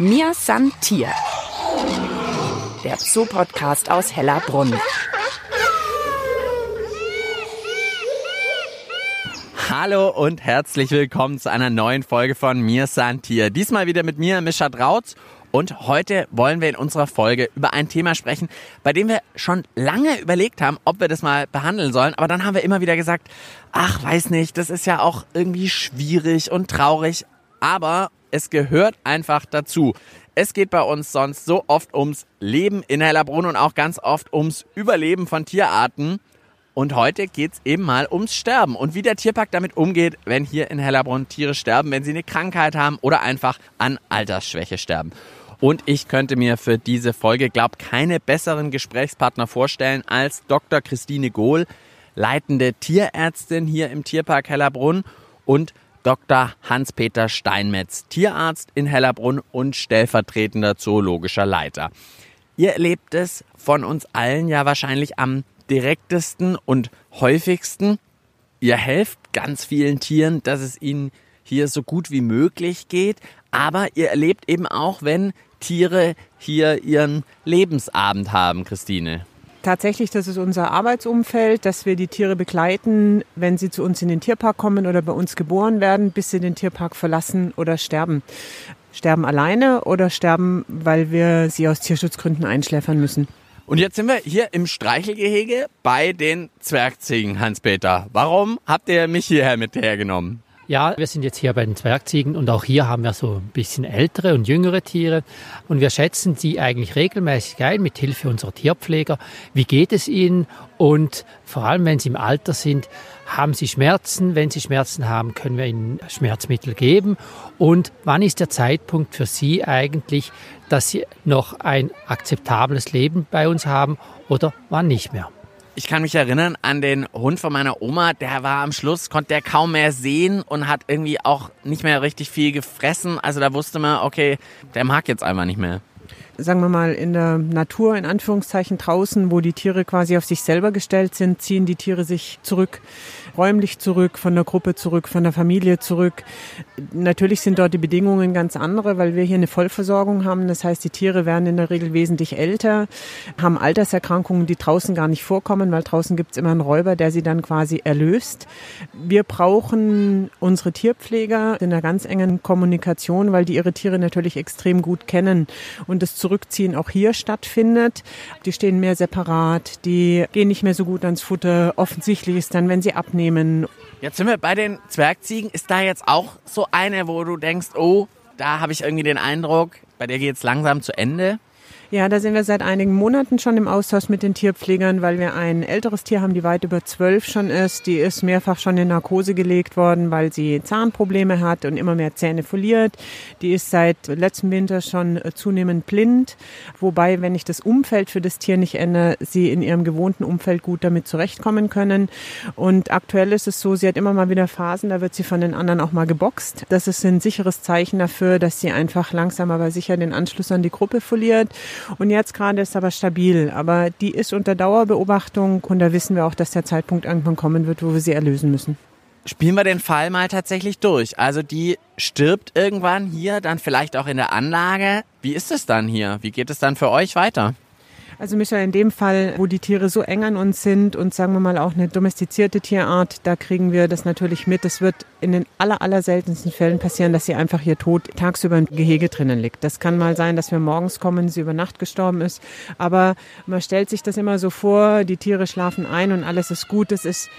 Mir san Tier. Der Zoopodcast aus Hellerbrunn. Hallo und herzlich willkommen zu einer neuen Folge von Mir san Tier. Diesmal wieder mit mir, Mischa Drautz. Und heute wollen wir in unserer Folge über ein Thema sprechen, bei dem wir schon lange überlegt haben, ob wir das mal behandeln sollen. Aber dann haben wir immer wieder gesagt, ach, weiß nicht, das ist ja auch irgendwie schwierig und traurig. Aber es gehört einfach dazu. Es geht bei uns sonst so oft ums Leben in Hellerbrunn und auch ganz oft ums Überleben von Tierarten. Und heute geht es eben mal ums Sterben und wie der Tierpark damit umgeht, wenn hier in Hellerbrunn Tiere sterben, wenn sie eine Krankheit haben oder einfach an Altersschwäche sterben. Und ich könnte mir für diese Folge, glaub, keine besseren Gesprächspartner vorstellen als Dr. Christine Gohl, leitende Tierärztin hier im Tierpark Hellerbrunn und Dr. Hans-Peter Steinmetz, Tierarzt in Hellerbrunn und stellvertretender zoologischer Leiter. Ihr erlebt es von uns allen ja wahrscheinlich am direktesten und häufigsten. Ihr helft ganz vielen Tieren, dass es ihnen hier so gut wie möglich geht, aber ihr erlebt eben auch, wenn Tiere hier ihren Lebensabend haben, Christine? Tatsächlich, das ist unser Arbeitsumfeld, dass wir die Tiere begleiten, wenn sie zu uns in den Tierpark kommen oder bei uns geboren werden, bis sie den Tierpark verlassen oder sterben. Sterben alleine oder sterben, weil wir sie aus Tierschutzgründen einschläfern müssen. Und jetzt sind wir hier im Streichelgehege bei den Zwergziegen, Hans-Peter. Warum habt ihr mich hierher mit hergenommen? Ja, wir sind jetzt hier bei den Zwergziegen und auch hier haben wir so ein bisschen ältere und jüngere Tiere und wir schätzen sie eigentlich regelmäßig ein mit Hilfe unserer Tierpfleger. Wie geht es ihnen? Und vor allem, wenn sie im Alter sind, haben sie Schmerzen? Wenn sie Schmerzen haben, können wir ihnen Schmerzmittel geben. Und wann ist der Zeitpunkt für sie eigentlich, dass sie noch ein akzeptables Leben bei uns haben oder wann nicht mehr? Ich kann mich erinnern an den Hund von meiner Oma, der war am Schluss, konnte der kaum mehr sehen und hat irgendwie auch nicht mehr richtig viel gefressen. Also da wusste man, okay, der mag jetzt einfach nicht mehr sagen wir mal, in der Natur, in Anführungszeichen draußen, wo die Tiere quasi auf sich selber gestellt sind, ziehen die Tiere sich zurück räumlich zurück, von der Gruppe zurück, von der Familie zurück. Natürlich sind dort die Bedingungen ganz andere, weil wir hier eine Vollversorgung haben. Das heißt, die Tiere werden in der Regel wesentlich älter, haben Alterserkrankungen, die draußen gar nicht vorkommen, weil draußen gibt es immer einen Räuber, der sie dann quasi erlöst. Wir brauchen unsere Tierpfleger in einer ganz engen Kommunikation, weil die ihre Tiere natürlich extrem gut kennen und das Zurückziehen auch hier stattfindet. Die stehen mehr separat, die gehen nicht mehr so gut ans Futter. Offensichtlich ist dann, wenn sie abnehmen, nehmen. Jetzt sind wir bei den Zwergziegen. Ist da jetzt auch so eine, wo du denkst, oh, da habe ich irgendwie den Eindruck, bei der geht es langsam zu Ende? Ja, da sind wir seit einigen Monaten schon im Austausch mit den Tierpflegern, weil wir ein älteres Tier haben, die weit über zwölf schon ist. Die ist mehrfach schon in Narkose gelegt worden, weil sie Zahnprobleme hat und immer mehr Zähne verliert. Die ist seit letztem Winter schon zunehmend blind. Wobei, wenn ich das Umfeld für das Tier nicht ändere, sie in ihrem gewohnten Umfeld gut damit zurechtkommen können. Und aktuell ist es so, sie hat immer mal wieder Phasen, da wird sie von den anderen auch mal geboxt. Das ist ein sicheres Zeichen dafür, dass sie einfach langsam aber sicher den Anschluss an die Gruppe verliert. Und jetzt gerade ist aber stabil. Aber die ist unter Dauerbeobachtung und da wissen wir auch, dass der Zeitpunkt irgendwann kommen wird, wo wir sie erlösen müssen. Spielen wir den Fall mal tatsächlich durch. Also die stirbt irgendwann hier, dann vielleicht auch in der Anlage. Wie ist es dann hier? Wie geht es dann für euch weiter? Also Michael, in dem Fall, wo die Tiere so eng an uns sind und sagen wir mal auch eine domestizierte Tierart, da kriegen wir das natürlich mit. Es wird in den aller, aller seltensten Fällen passieren, dass sie einfach hier tot tagsüber im Gehege drinnen liegt. Das kann mal sein, dass wir morgens kommen, sie über Nacht gestorben ist. Aber man stellt sich das immer so vor, die Tiere schlafen ein und alles ist gut. Das ist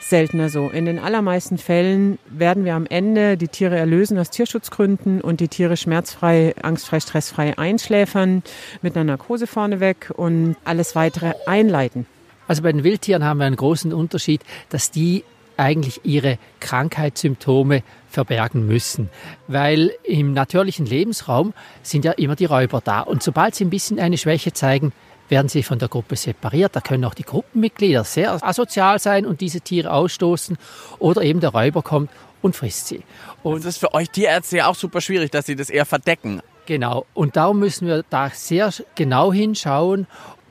seltener so. In den allermeisten Fällen werden wir am Ende die Tiere erlösen aus Tierschutzgründen und die Tiere schmerzfrei, angstfrei, stressfrei einschläfern mit einer Narkose vorneweg und alles weitere einleiten. Also bei den Wildtieren haben wir einen großen Unterschied, dass die eigentlich ihre Krankheitssymptome verbergen müssen. Weil im natürlichen Lebensraum sind ja immer die Räuber da. Und sobald sie ein bisschen eine Schwäche zeigen, werden sie von der Gruppe separiert. Da können auch die Gruppenmitglieder sehr asozial sein und diese Tiere ausstoßen. Oder eben der Räuber kommt und frisst sie. Und das ist für euch Tierärzte ja auch super schwierig, dass sie das eher verdecken. Genau. Und darum müssen wir da sehr genau hinschauen.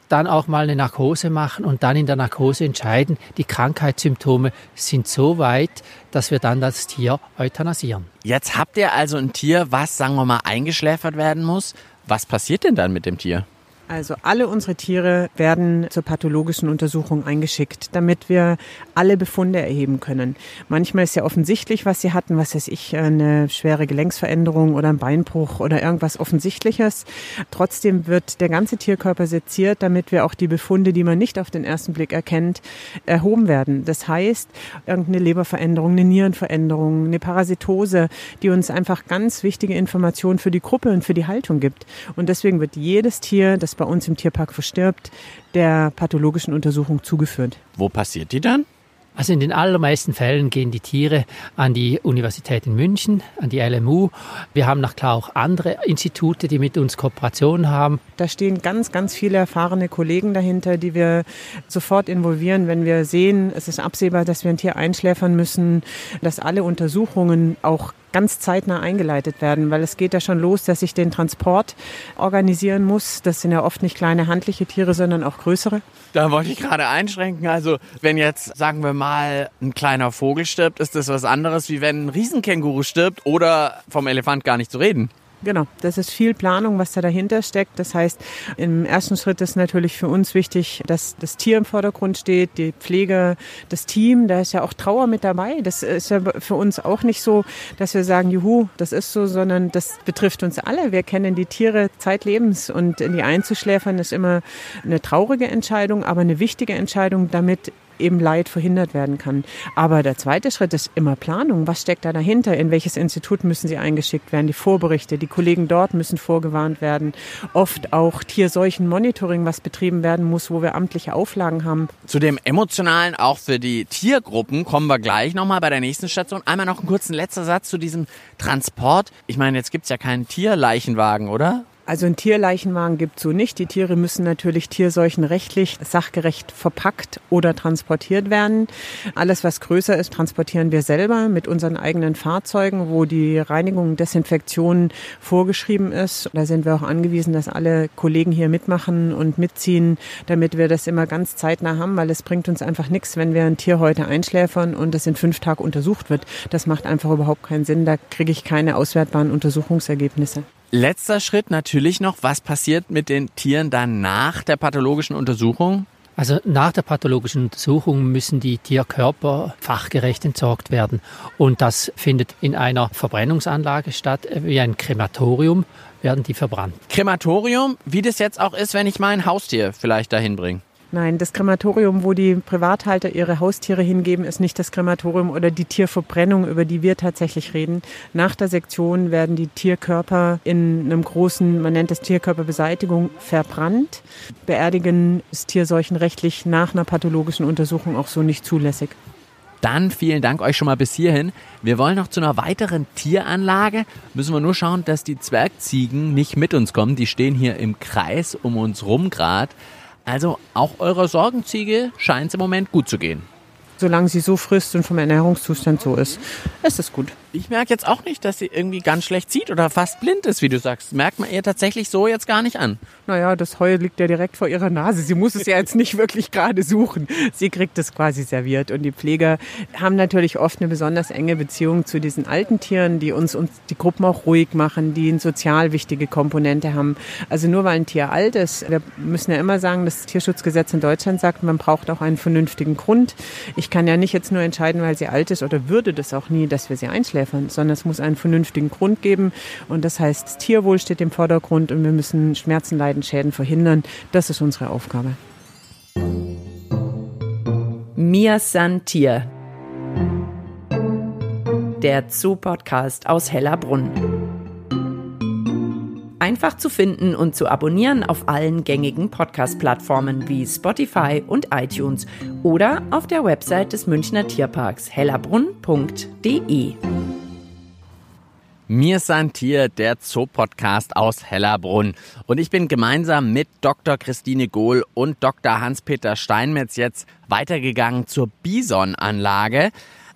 dann auch mal eine Narkose machen und dann in der Narkose entscheiden, die Krankheitssymptome sind so weit, dass wir dann das Tier euthanasieren. Jetzt habt ihr also ein Tier, was, sagen wir mal, eingeschläfert werden muss. Was passiert denn dann mit dem Tier? Also alle unsere Tiere werden zur pathologischen Untersuchung eingeschickt, damit wir alle Befunde erheben können. Manchmal ist ja offensichtlich, was sie hatten, was weiß ich, eine schwere Gelenksveränderung oder ein Beinbruch oder irgendwas Offensichtliches. Trotzdem wird der ganze Tierkörper seziert, damit wir auch die Befunde, die man nicht auf den ersten Blick erkennt, erhoben werden. Das heißt, irgendeine Leberveränderung, eine Nierenveränderung, eine Parasitose, die uns einfach ganz wichtige Informationen für die Gruppe und für die Haltung gibt. Und deswegen wird jedes Tier, das bei uns im Tierpark verstirbt, der pathologischen Untersuchung zugeführt. Wo passiert die dann? Also in den allermeisten Fällen gehen die Tiere an die Universität in München, an die LMU. Wir haben noch klar auch andere Institute, die mit uns Kooperationen haben. Da stehen ganz, ganz viele erfahrene Kollegen dahinter, die wir sofort involvieren, wenn wir sehen, es ist absehbar, dass wir ein Tier einschläfern müssen, dass alle Untersuchungen auch ganz zeitnah eingeleitet werden, weil es geht ja schon los, dass ich den Transport organisieren muss. Das sind ja oft nicht kleine handliche Tiere, sondern auch größere. Da wollte ich gerade einschränken. Also wenn jetzt, sagen wir mal, ein kleiner Vogel stirbt, ist das was anderes, wie wenn ein Riesenkänguru stirbt oder vom Elefant gar nicht zu reden. Genau, das ist viel Planung, was da dahinter steckt. Das heißt, im ersten Schritt ist natürlich für uns wichtig, dass das Tier im Vordergrund steht, die Pflege, das Team, da ist ja auch Trauer mit dabei. Das ist ja für uns auch nicht so, dass wir sagen, juhu, das ist so, sondern das betrifft uns alle. Wir kennen die Tiere zeitlebens und die einzuschläfern ist immer eine traurige Entscheidung, aber eine wichtige Entscheidung, damit eben Leid verhindert werden kann. Aber der zweite Schritt ist immer Planung. Was steckt da dahinter? In welches Institut müssen sie eingeschickt werden? Die Vorberichte, die Kollegen dort müssen vorgewarnt werden. Oft auch Tierseuchenmonitoring, was betrieben werden muss, wo wir amtliche Auflagen haben. Zu dem emotionalen, auch für die Tiergruppen, kommen wir gleich nochmal bei der nächsten Station. Einmal noch einen kurzen letzter Satz zu diesem Transport. Ich meine, jetzt gibt's ja keinen Tierleichenwagen, oder? Also ein Tierleichenwagen gibt es so nicht. Die Tiere müssen natürlich tierseuchenrechtlich sachgerecht verpackt oder transportiert werden. Alles, was größer ist, transportieren wir selber mit unseren eigenen Fahrzeugen, wo die Reinigung und Desinfektion vorgeschrieben ist. Da sind wir auch angewiesen, dass alle Kollegen hier mitmachen und mitziehen, damit wir das immer ganz zeitnah haben, weil es bringt uns einfach nichts, wenn wir ein Tier heute einschläfern und es in fünf Tagen untersucht wird. Das macht einfach überhaupt keinen Sinn. Da kriege ich keine auswertbaren Untersuchungsergebnisse. Letzter Schritt natürlich noch, was passiert mit den Tieren dann nach der pathologischen Untersuchung? Also nach der pathologischen Untersuchung müssen die Tierkörper fachgerecht entsorgt werden. Und das findet in einer Verbrennungsanlage statt, wie ein Krematorium werden die verbrannt. Krematorium, wie das jetzt auch ist, wenn ich mein Haustier vielleicht dahin bringe. Nein, das Krematorium, wo die Privathalter ihre Haustiere hingeben, ist nicht das Krematorium oder die Tierverbrennung, über die wir tatsächlich reden. Nach der Sektion werden die Tierkörper in einem großen, man nennt es Tierkörperbeseitigung, verbrannt. Beerdigen ist tierseuchenrechtlich nach einer pathologischen Untersuchung auch so nicht zulässig. Dann vielen Dank euch schon mal bis hierhin. Wir wollen noch zu einer weiteren Tieranlage. Müssen wir nur schauen, dass die Zwergziegen nicht mit uns kommen. Die stehen hier im Kreis um uns rum gerade. Also auch eurer Sorgenziege scheint es im Moment gut zu gehen. Solange sie so frisst und vom Ernährungszustand so ist, ist es gut. Ich merke jetzt auch nicht, dass sie irgendwie ganz schlecht sieht oder fast blind ist, wie du sagst. Merkt man ihr tatsächlich so jetzt gar nicht an. Naja, das Heu liegt ja direkt vor ihrer Nase. Sie muss es ja jetzt nicht wirklich gerade suchen. Sie kriegt es quasi serviert. Und die Pfleger haben natürlich oft eine besonders enge Beziehung zu diesen alten Tieren, die uns, uns die Gruppen auch ruhig machen, die eine sozial wichtige Komponente haben. Also nur weil ein Tier alt ist, wir müssen ja immer sagen, das Tierschutzgesetz in Deutschland sagt, man braucht auch einen vernünftigen Grund. Ich kann ja nicht jetzt nur entscheiden, weil sie alt ist oder würde das auch nie, dass wir sie einschläfern einschläfern, sondern es muss einen vernünftigen Grund geben. Und das heißt, Tierwohl steht im Vordergrund und wir müssen Schmerzen, Leiden, Schäden verhindern. Das ist unsere Aufgabe. Mir san Tier. Der Zoo-Podcast aus Hellerbrunn. Einfach zu finden und zu abonnieren auf allen gängigen Podcast-Plattformen wie Spotify und iTunes oder auf der Website des Münchner Tierparks hellerbrunn.de. Mir sind hier der Zoo-Podcast aus Hellerbrunn. Und ich bin gemeinsam mit Dr. Christine Gohl und Dr. Hans-Peter Steinmetz jetzt weitergegangen zur Bison-Anlage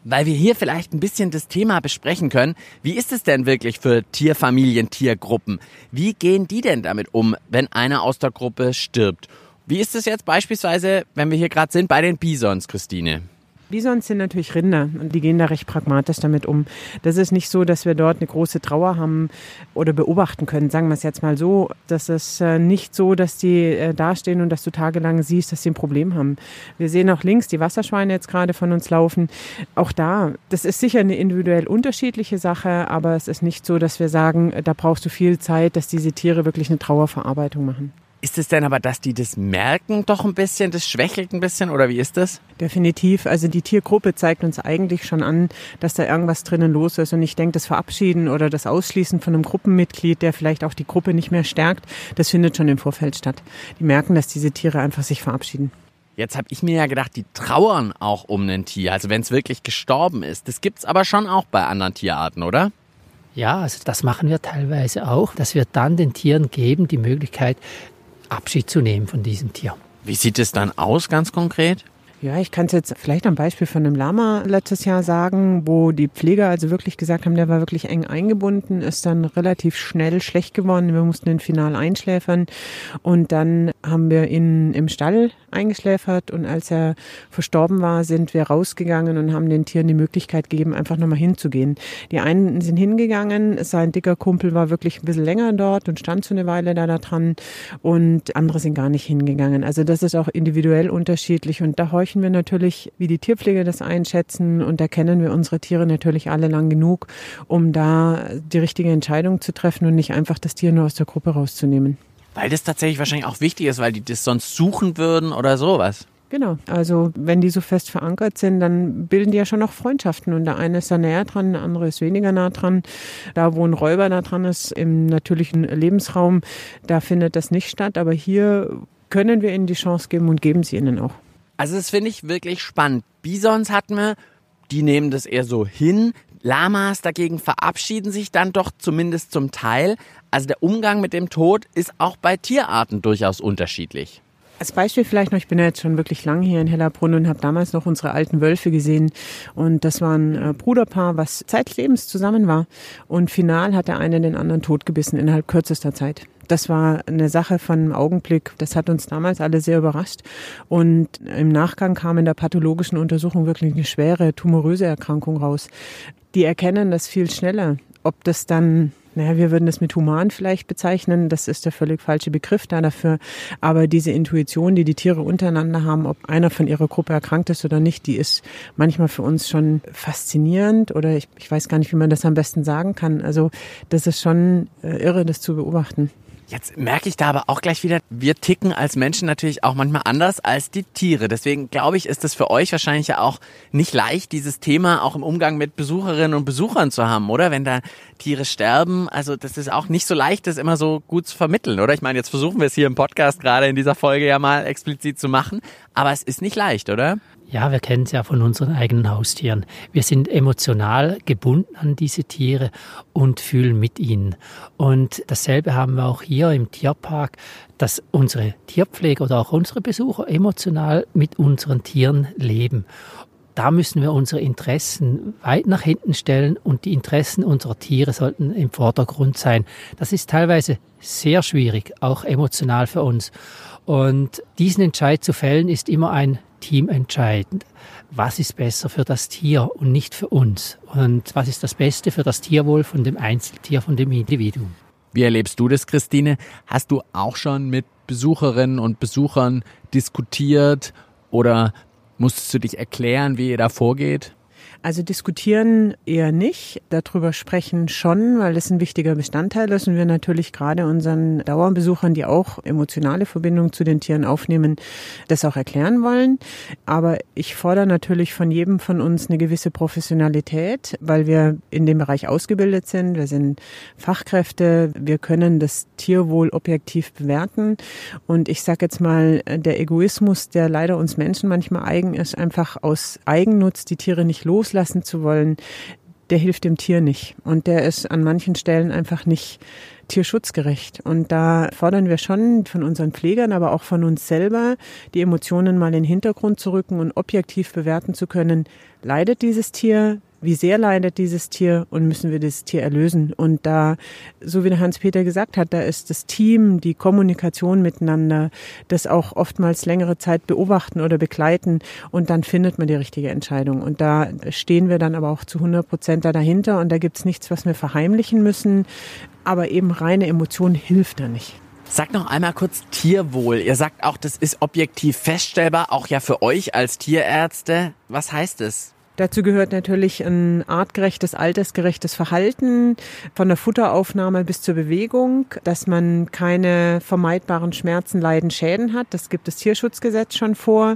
weil wir hier vielleicht ein bisschen das Thema besprechen können. Wie ist es denn wirklich für Tierfamilien, Tiergruppen? Wie gehen die denn damit um, wenn einer aus der Gruppe stirbt? Wie ist es jetzt beispielsweise, wenn wir hier gerade sind, bei den Bisons, Christine? Bisons sind natürlich Rinder und die gehen da recht pragmatisch damit um. Das ist nicht so, dass wir dort eine große Trauer haben oder beobachten können. Sagen wir es jetzt mal so. Das ist äh, nicht so, dass die äh, dastehen und dass du tagelang siehst, dass sie ein Problem haben. Wir sehen auch links die Wasserschweine jetzt gerade von uns laufen. Auch da, das ist sicher eine individuell unterschiedliche Sache, aber es ist nicht so, dass wir sagen, da brauchst du viel Zeit, dass diese Tiere wirklich eine Trauerverarbeitung machen. Ist es denn aber, dass die das merken doch ein bisschen, das schwächelt ein bisschen oder wie ist das? Definitiv. Also die Tiergruppe zeigt uns eigentlich schon an, dass da irgendwas drinnen los ist. Und ich denke, das Verabschieden oder das Ausschließen von einem Gruppenmitglied, der vielleicht auch die Gruppe nicht mehr stärkt, das findet schon im Vorfeld statt. Die merken, dass diese Tiere einfach sich verabschieden. Jetzt habe ich mir ja gedacht, die trauern auch um ein Tier, also wenn es wirklich gestorben ist. Das gibt's aber schon auch bei anderen Tierarten, oder? Ja, also das machen wir teilweise auch, dass wir dann den Tieren geben die Möglichkeit, Abschied zu nehmen von diesem Tier. Wie sieht es dann aus ganz konkret? Ja, ich kann es jetzt vielleicht am Beispiel von einem Lama letztes Jahr sagen, wo die Pfleger also wirklich gesagt haben, der war wirklich eng eingebunden, ist dann relativ schnell schlecht geworden. Wir mussten ihn final einschläfern und dann haben wir ihn im Stall eingeschläfert und als er verstorben war, sind wir rausgegangen und haben den Tieren die Möglichkeit gegeben, einfach nochmal hinzugehen. Die einen sind hingegangen, sein dicker Kumpel war wirklich ein bisschen länger dort und stand so eine Weile da, da dran und andere sind gar nicht hingegangen. Also das ist auch individuell unterschiedlich und da horchen wir natürlich, wie die Tierpfleger das einschätzen und da kennen wir unsere Tiere natürlich alle lang genug, um da die richtige Entscheidung zu treffen und nicht einfach das Tier nur aus der Gruppe rauszunehmen. Weil das tatsächlich wahrscheinlich auch wichtig ist, weil die das sonst suchen würden oder sowas. Genau. Also wenn die so fest verankert sind, dann bilden die ja schon noch Freundschaften. Und der eine ist da näher dran, der andere ist weniger nah dran. Da, wo ein Räuber da dran ist, im natürlichen Lebensraum, da findet das nicht statt. Aber hier können wir ihnen die Chance geben und geben sie ihnen auch. Also das finde ich wirklich spannend. Bisons hatten wir, die nehmen das eher so hin. Lamas dagegen verabschieden sich dann doch zumindest zum Teil. Also der Umgang mit dem Tod ist auch bei Tierarten durchaus unterschiedlich. Als Beispiel vielleicht noch, ich bin ja jetzt schon wirklich lang hier in Hellerbrunn und habe damals noch unsere alten Wölfe gesehen. Und das war ein äh, Bruderpaar, was zeitlebens zusammen war. Und final hat der eine den anderen totgebissen innerhalb kürzester Zeit. Das war eine Sache von einem Augenblick. Das hat uns damals alle sehr überrascht. Und im Nachgang kam in der pathologischen Untersuchung wirklich eine schwere tumoröse Erkrankung raus. Die erkennen das viel schneller. Ob das dann naja, wir würden das mit human vielleicht bezeichnen. Das ist der völlig falsche Begriff da dafür. Aber diese Intuition, die die Tiere untereinander haben, ob einer von ihrer Gruppe erkrankt ist oder nicht, die ist manchmal für uns schon faszinierend oder ich, ich weiß gar nicht, wie man das am besten sagen kann. Also das ist schon äh, irre, das zu beobachten. Jetzt merke ich da aber auch gleich wieder, wir ticken als Menschen natürlich auch manchmal anders als die Tiere. Deswegen glaube ich, ist es für euch wahrscheinlich ja auch nicht leicht, dieses Thema auch im Umgang mit Besucherinnen und Besuchern zu haben, oder? Wenn da Tiere sterben, also das ist auch nicht so leicht, das immer so gut zu vermitteln, oder? Ich meine, jetzt versuchen wir es hier im Podcast gerade in dieser Folge ja mal explizit zu machen, aber es ist nicht leicht, oder? Ja, wir kennen es ja von unseren eigenen Haustieren. Wir sind emotional gebunden an diese Tiere und fühlen mit ihnen. Und dasselbe haben wir auch hier im Tierpark, dass unsere Tierpfleger oder auch unsere Besucher emotional mit unseren Tieren leben. Da müssen wir unsere Interessen weit nach hinten stellen und die Interessen unserer Tiere sollten im Vordergrund sein. Das ist teilweise sehr schwierig, auch emotional für uns. Und diesen Entscheid zu fällen ist immer ein Team entscheidend. Was ist besser für das Tier und nicht für uns? Und was ist das Beste für das Tierwohl von dem Einzeltier, von dem Individuum? Wie erlebst du das, Christine? Hast du auch schon mit Besucherinnen und Besuchern diskutiert oder musstest du dich erklären, wie ihr da vorgeht? Also diskutieren eher nicht, darüber sprechen schon, weil das ein wichtiger Bestandteil ist und wir natürlich gerade unseren Dauerbesuchern, die auch emotionale Verbindung zu den Tieren aufnehmen, das auch erklären wollen. Aber ich fordere natürlich von jedem von uns eine gewisse Professionalität, weil wir in dem Bereich ausgebildet sind. Wir sind Fachkräfte, wir können das Tierwohl objektiv bewerten. Und ich sage jetzt mal, der Egoismus, der leider uns Menschen manchmal eigen ist, einfach aus Eigennutz die Tiere nicht los loslassen zu wollen, der hilft dem Tier nicht. Und der ist an manchen Stellen einfach nicht tierschutzgerecht. Und da fordern wir schon von unseren Pflegern, aber auch von uns selber, die Emotionen mal in den Hintergrund zu rücken und objektiv bewerten zu können, leidet dieses Tier, wie sehr leidet dieses Tier und müssen wir dieses Tier erlösen. Und da, so wie der Hans-Peter gesagt hat, da ist das Team, die Kommunikation miteinander, das auch oftmals längere Zeit beobachten oder begleiten und dann findet man die richtige Entscheidung. Und da stehen wir dann aber auch zu 100 Prozent da dahinter und da gibt's nichts, was wir verheimlichen müssen. Aber eben reine Emotion hilft da nicht. Sag noch einmal kurz Tierwohl. Ihr sagt auch, das ist objektiv feststellbar, auch ja für euch als Tierärzte. Was heißt es? Dazu gehört natürlich ein artgerechtes, altersgerechtes Verhalten von der Futteraufnahme bis zur Bewegung, dass man keine vermeidbaren Schmerzen, Leiden, Schäden hat. Das gibt das Tierschutzgesetz schon vor.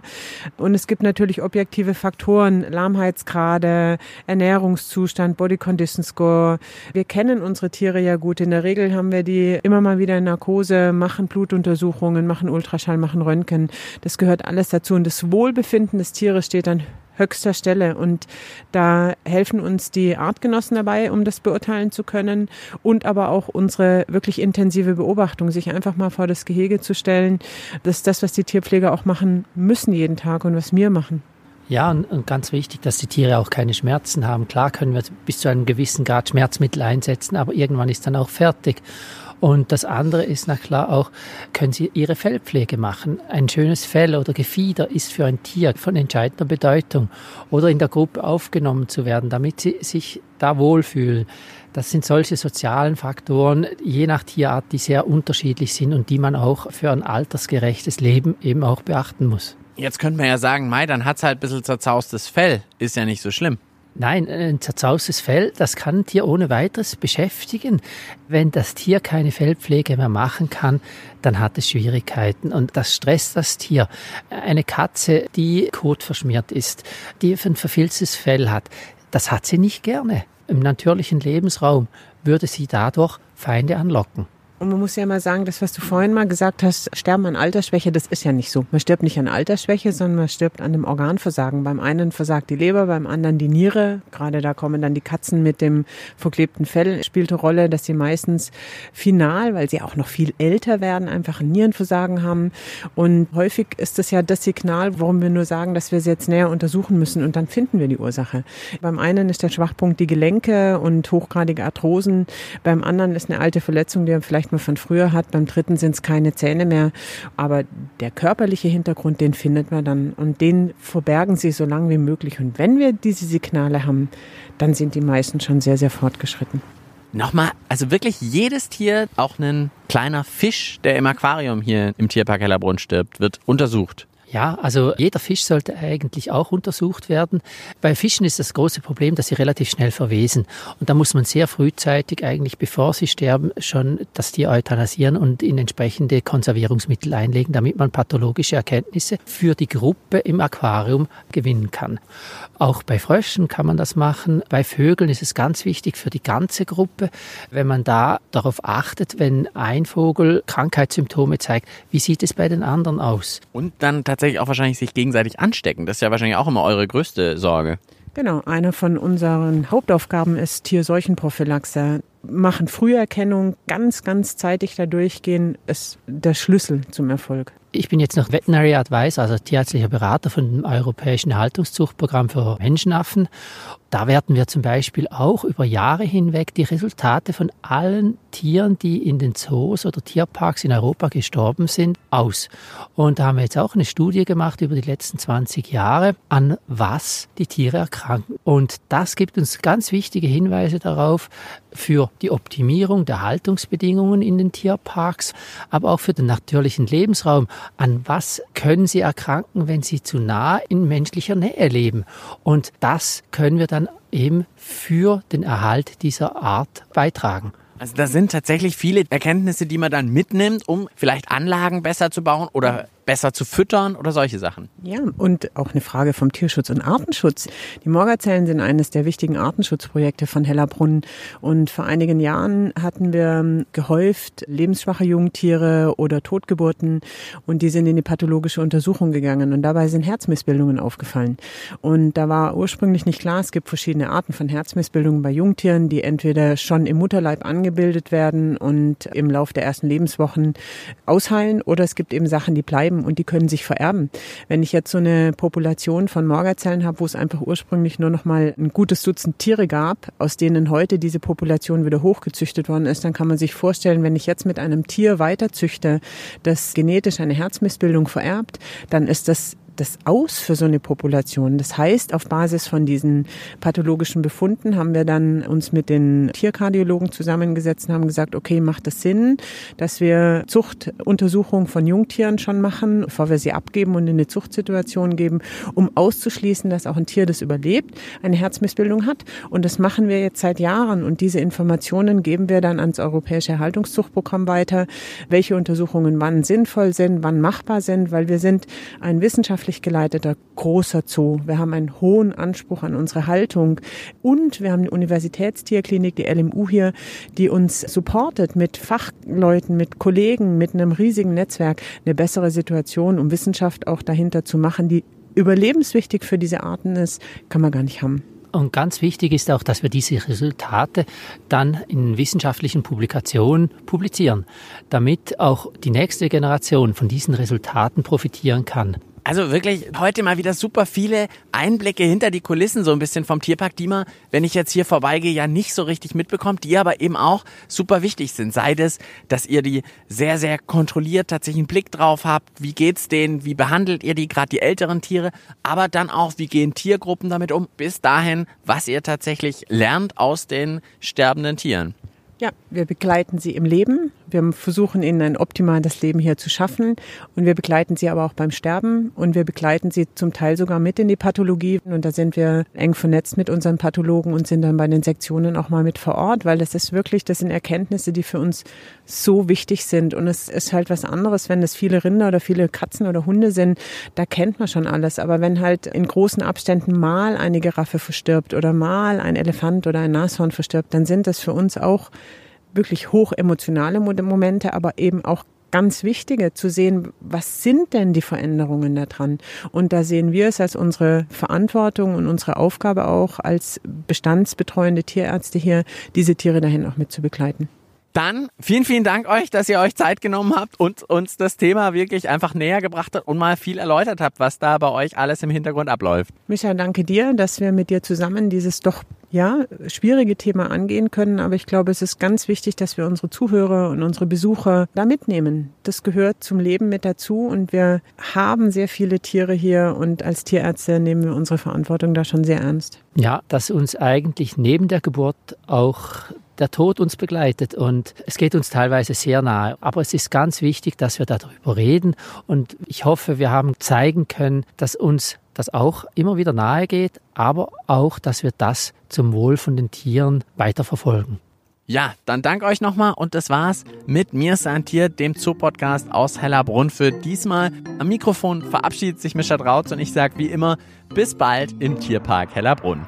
Und es gibt natürlich objektive Faktoren, Lahmheitsgrade, Ernährungszustand, Body Condition Score. Wir kennen unsere Tiere ja gut. In der Regel haben wir die immer mal wieder in Narkose, machen Blutuntersuchungen, machen Ultraschall, machen Röntgen. Das gehört alles dazu. Und das Wohlbefinden des Tieres steht dann höchster Stelle. Und da helfen uns die Artgenossen dabei, um das beurteilen zu können und aber auch unsere wirklich intensive Beobachtung, sich einfach mal vor das Gehege zu stellen. Das ist das, was die Tierpfleger auch machen müssen jeden Tag und was wir machen. Ja, und, und, ganz wichtig, dass die Tiere auch keine Schmerzen haben. Klar können wir bis zu einem gewissen Grad Schmerzmittel einsetzen, aber irgendwann ist dann auch fertig. Und das andere ist, na klar, auch, können Sie Ihre Fellpflege machen. Ein schönes Fell oder Gefieder ist für ein Tier von entscheidender Bedeutung. Oder in der Gruppe aufgenommen zu werden, damit Sie sich da wohlfühlen. Das sind solche sozialen Faktoren, je nach Tierart, die sehr unterschiedlich sind und die man auch für ein altersgerechtes Leben eben auch beachten muss. Jetzt könnte man ja sagen, Mai, dann hat's halt ein bisschen zerzaustes Fell. Ist ja nicht so schlimm. Nein, ein zerzaustes Fell, das kann ein Tier ohne weiteres beschäftigen. Wenn das Tier keine Fellpflege mehr machen kann, dann hat es Schwierigkeiten und das stresst das Tier. Eine Katze, die kotverschmiert ist, die ein verfilztes Fell hat, das hat sie nicht gerne. Im natürlichen Lebensraum würde sie dadurch Feinde anlocken. Und man muss ja mal sagen, das, was du vorhin mal gesagt hast, Sterben an Altersschwäche, das ist ja nicht so. Man stirbt nicht an Altersschwäche, sondern man stirbt an dem Organversagen. Beim einen versagt die Leber, beim anderen die Niere. Gerade da kommen dann die Katzen mit dem verklebten Fell, spielt eine Rolle, dass sie meistens final, weil sie auch noch viel älter werden, einfach ein Nierenversagen haben. Und häufig ist das ja das Signal, warum wir nur sagen, dass wir sie jetzt näher untersuchen müssen und dann finden wir die Ursache. Beim einen ist der Schwachpunkt die Gelenke und hochgradige Arthrosen. Beim anderen ist eine alte Verletzung, die vielleicht man von früher hat. Beim dritten sind es keine Zähne mehr. Aber der körperliche Hintergrund, den findet man dann. Und den verbergen sie so lange wie möglich. Und wenn wir diese Signale haben, dann sind die meisten schon sehr, sehr fortgeschritten. Nochmal, also wirklich jedes Tier, auch ein kleiner Fisch, der im Aquarium hier im Tierpark Hellerbrunn stirbt, wird untersucht. Ja, also jeder Fisch sollte eigentlich auch untersucht werden. Bei Fischen ist das große Problem, dass sie relativ schnell verwesen. Und da muss man sehr frühzeitig eigentlich, bevor sie sterben, schon das Tier euthanasieren und in entsprechende Konservierungsmittel einlegen, damit man pathologische Erkenntnisse für die Gruppe im Aquarium gewinnen kann. Auch bei Fröschen kann man das machen. Bei Vögeln ist es ganz wichtig für die ganze Gruppe, wenn man da darauf achtet, wenn ein Vogel Krankheitssymptome zeigt, wie sieht es bei den anderen aus? Und dann tatsächlich auch wahrscheinlich sich gegenseitig anstecken. Das ist ja wahrscheinlich auch immer eure größte Sorge. Genau, eine von unseren Hauptaufgaben ist Tierseuchenprophylaxe. Machen Früherkennung, ganz, ganz zeitig da durchgehen, ist der Schlüssel zum Erfolg. Ich bin jetzt noch Veterinary Advisor, also tierärztlicher Berater von dem Europäischen Haltungszuchtprogramm für Menschenaffen. Da werten wir zum Beispiel auch über Jahre hinweg die Resultate von allen Tieren, die in den Zoos oder Tierparks in Europa gestorben sind, aus. Und da haben wir jetzt auch eine Studie gemacht über die letzten 20 Jahre, an was die Tiere erkranken. Und das gibt uns ganz wichtige Hinweise darauf für die Optimierung der Haltungsbedingungen in den Tierparks, aber auch für den natürlichen Lebensraum. An was können sie erkranken, wenn sie zu nah in menschlicher Nähe leben? Und das können wir dann eben für den Erhalt dieser Art beitragen. Also da sind tatsächlich viele Erkenntnisse, die man dann mitnimmt, um vielleicht Anlagen besser zu bauen oder besser zu füttern oder solche Sachen. Ja, und auch eine Frage vom Tierschutz und Artenschutz. Die Morgerzellen sind eines der wichtigen Artenschutzprojekte von Hellerbrunn. Und vor einigen Jahren hatten wir ähm, gehäuft lebensschwache Jungtiere oder Totgeburten und die sind in die pathologische Untersuchung gegangen und dabei sind Herzmissbildungen aufgefallen. Und da war ursprünglich nicht klar, es gibt verschiedene Arten von Herzmissbildungen bei Jungtieren, die entweder schon im Mutterleib angebildet werden und im Lauf der ersten Lebenswochen ausheilen oder es gibt eben Sachen, die bleiben überleben und die können sich vererben. Wenn ich jetzt so eine Population von Morgazellen habe, wo es einfach ursprünglich nur noch mal ein gutes Dutzend Tiere gab, aus denen heute diese Population wieder hochgezüchtet worden ist, dann kann man sich vorstellen, wenn ich jetzt mit einem Tier weiterzüchte, das genetisch eine Herzmissbildung vererbt, dann ist das das aus für so eine Population. Das heißt, auf Basis von diesen pathologischen Befunden haben wir dann uns mit den Tierkardiologen zusammengesetzt und haben gesagt, okay, macht das Sinn, dass wir Zuchtuntersuchungen von Jungtieren schon machen, bevor wir sie abgeben und in eine Zuchtsituation geben, um auszuschließen, dass auch ein Tier, das überlebt, eine Herzmissbildung hat. Und das machen wir jetzt seit Jahren und diese Informationen geben wir dann ans Europäische Erhaltungszuchtprogramm weiter, welche Untersuchungen wann sinnvoll sind, wann machbar sind, weil wir sind ein wissenschaftliches wissenschaftlich geleiteter großer Zoo. Wir haben einen hohen Anspruch an unsere Haltung und wir haben eine Universitätstierklinik, die LMU hier, die uns supportet mit Fachleuten, mit Kollegen, mit einem riesigen Netzwerk, eine bessere Situation, um Wissenschaft auch dahinter zu machen, die überlebenswichtig für diese Arten ist, kann man gar nicht haben. Und ganz wichtig ist auch, dass wir diese Resultate dann in wissenschaftlichen Publikationen publizieren, damit auch die nächste Generation von diesen Resultaten profitieren kann. Also wirklich heute mal wieder super viele Einblicke hinter die Kulissen so ein bisschen vom Tierpark, die man, wenn ich jetzt hier vorbeigehe, ja nicht so richtig mitbekommt, die aber eben auch super wichtig sind. Sei es, dass ihr die sehr, sehr kontrolliert tatsächlich einen Blick drauf habt. Wie geht's denen? Wie behandelt ihr die, gerade die älteren Tiere? Aber dann auch, wie gehen Tiergruppen damit um? Bis dahin, was ihr tatsächlich lernt aus den sterbenden Tieren. Ja, wir begleiten sie im Leben. Wir versuchen ihnen ein optimales Leben hier zu schaffen. Und wir begleiten sie aber auch beim Sterben. Und wir begleiten sie zum Teil sogar mit in die Pathologie. Und da sind wir eng vernetzt mit unseren Pathologen und sind dann bei den Sektionen auch mal mit vor Ort, weil das ist wirklich, das sind Erkenntnisse, die für uns so wichtig sind. Und es ist halt was anderes, wenn es viele Rinder oder viele Katzen oder Hunde sind. Da kennt man schon alles. Aber wenn halt in großen Abständen mal eine Giraffe verstirbt oder mal ein Elefant oder ein Nashorn verstirbt, dann sind das für uns auch wirklich hoch emotionale Momente, aber eben auch ganz wichtige zu sehen, was sind denn die Veränderungen da dran? Und da sehen wir es als unsere Verantwortung und unsere Aufgabe auch als bestandsbetreuende Tierärzte hier, diese Tiere dahin auch mit zu begleiten. Dann vielen, vielen Dank euch, dass ihr euch Zeit genommen habt und uns das Thema wirklich einfach näher gebracht habt und mal viel erläutert habt, was da bei euch alles im Hintergrund abläuft. Micha, danke dir, dass wir mit dir zusammen dieses doch ja, schwierige Thema angehen können. Aber ich glaube, es ist ganz wichtig, dass wir unsere Zuhörer und unsere Besucher da mitnehmen. Das gehört zum Leben mit dazu und wir haben sehr viele Tiere hier und als Tierärzte nehmen wir unsere Verantwortung da schon sehr ernst. Ja, dass uns eigentlich neben der Geburt auch der Tod uns begleitet und es geht uns teilweise sehr nahe. Aber es ist ganz wichtig, dass wir darüber reden und ich hoffe, wir haben zeigen können, dass uns das auch immer wieder nahe geht, aber auch, dass wir das zum Wohl von den Tieren weiterverfolgen. Ja, dann danke euch nochmal und das war's mit mir, Santier, dem Zoo-Podcast aus Hellerbrunn für diesmal. Am Mikrofon verabschiedet sich Mischa Drautz und ich sage wie immer, bis bald im Tierpark Hellerbrunn.